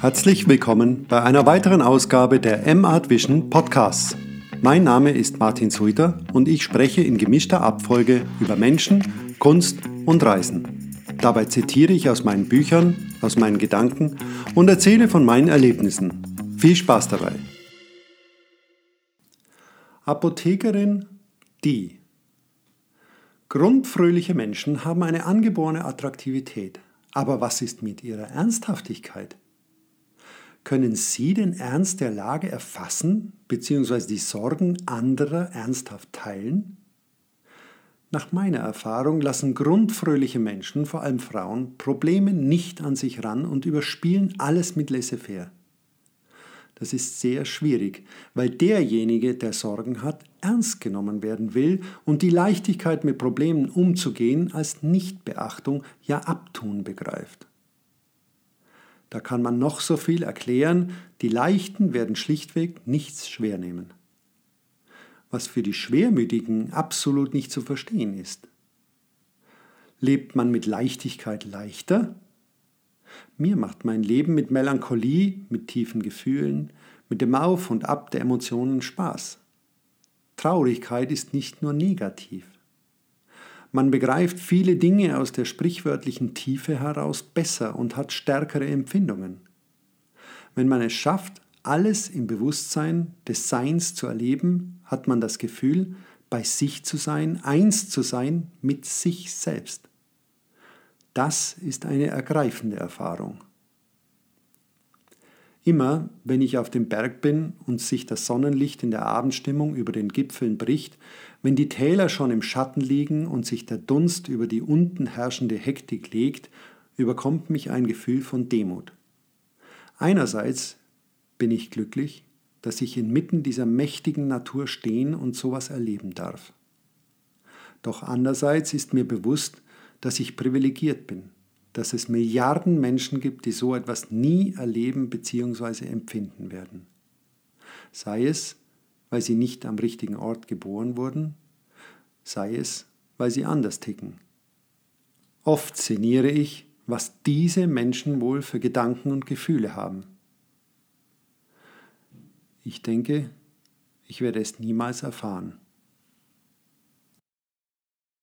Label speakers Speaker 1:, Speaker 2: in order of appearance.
Speaker 1: Herzlich willkommen bei einer weiteren Ausgabe der M-Art Vision Podcasts. Mein Name ist Martin Suiter und ich spreche in gemischter Abfolge über Menschen, Kunst und Reisen. Dabei zitiere ich aus meinen Büchern, aus meinen Gedanken und erzähle von meinen Erlebnissen. Viel Spaß dabei! Apothekerin die. Grundfröhliche Menschen haben eine angeborene Attraktivität. Aber was ist mit ihrer Ernsthaftigkeit? Können Sie den Ernst der Lage erfassen bzw. die Sorgen anderer ernsthaft teilen? Nach meiner Erfahrung lassen grundfröhliche Menschen, vor allem Frauen, Probleme nicht an sich ran und überspielen alles mit laissez-faire. Das ist sehr schwierig, weil derjenige, der Sorgen hat, ernst genommen werden will und die Leichtigkeit mit Problemen umzugehen als Nichtbeachtung, ja Abtun begreift. Da kann man noch so viel erklären, die Leichten werden schlichtweg nichts schwer nehmen. Was für die Schwermütigen absolut nicht zu verstehen ist. Lebt man mit Leichtigkeit leichter? Mir macht mein Leben mit Melancholie, mit tiefen Gefühlen, mit dem Auf und Ab der Emotionen Spaß. Traurigkeit ist nicht nur negativ. Man begreift viele Dinge aus der sprichwörtlichen Tiefe heraus besser und hat stärkere Empfindungen. Wenn man es schafft, alles im Bewusstsein des Seins zu erleben, hat man das Gefühl, bei sich zu sein, eins zu sein mit sich selbst. Das ist eine ergreifende Erfahrung. Immer, wenn ich auf dem Berg bin und sich das Sonnenlicht in der Abendstimmung über den Gipfeln bricht, wenn die Täler schon im Schatten liegen und sich der Dunst über die unten herrschende Hektik legt, überkommt mich ein Gefühl von Demut. Einerseits bin ich glücklich, dass ich inmitten dieser mächtigen Natur stehen und sowas erleben darf. Doch andererseits ist mir bewusst, dass ich privilegiert bin, dass es Milliarden Menschen gibt, die so etwas nie erleben bzw. empfinden werden. Sei es, weil sie nicht am richtigen Ort geboren wurden, sei es, weil sie anders ticken. Oft sinniere ich, was diese Menschen wohl für Gedanken und Gefühle haben. Ich denke, ich werde es niemals erfahren.